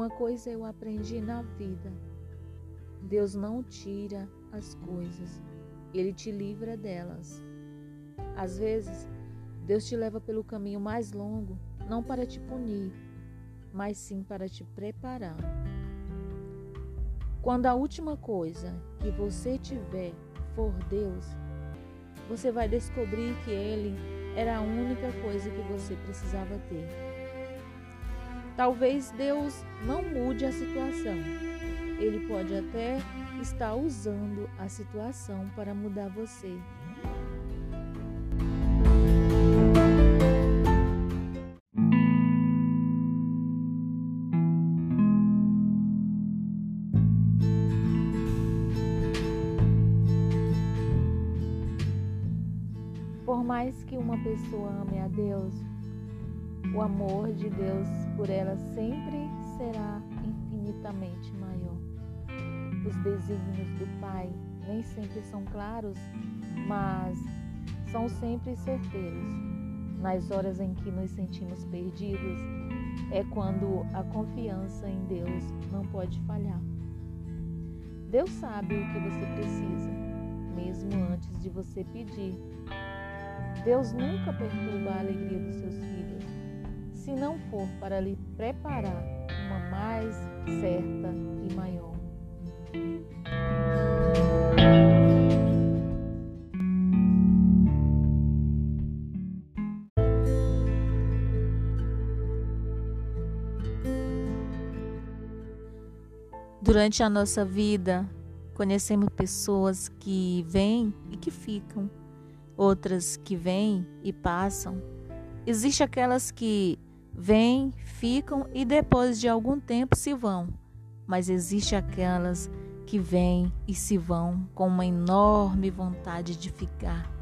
Uma coisa eu aprendi na vida: Deus não tira as coisas, Ele te livra delas. Às vezes, Deus te leva pelo caminho mais longo, não para te punir, mas sim para te preparar. Quando a última coisa que você tiver for Deus, você vai descobrir que Ele era a única coisa que você precisava ter. Talvez Deus não mude a situação. Ele pode até estar usando a situação para mudar você. Por mais que uma pessoa ame a Deus, o amor de Deus por ela sempre será infinitamente maior. Os desígnios do Pai nem sempre são claros, mas são sempre certeiros. Nas horas em que nos sentimos perdidos, é quando a confiança em Deus não pode falhar. Deus sabe o que você precisa, mesmo antes de você pedir. Deus nunca perturba a alegria dos seus filhos, se não for para lhe preparar uma mais certa e maior. Durante a nossa vida, conhecemos pessoas que vêm e que ficam outras que vêm e passam. Existem aquelas que vêm, ficam e depois de algum tempo se vão. Mas existe aquelas que vêm e se vão com uma enorme vontade de ficar.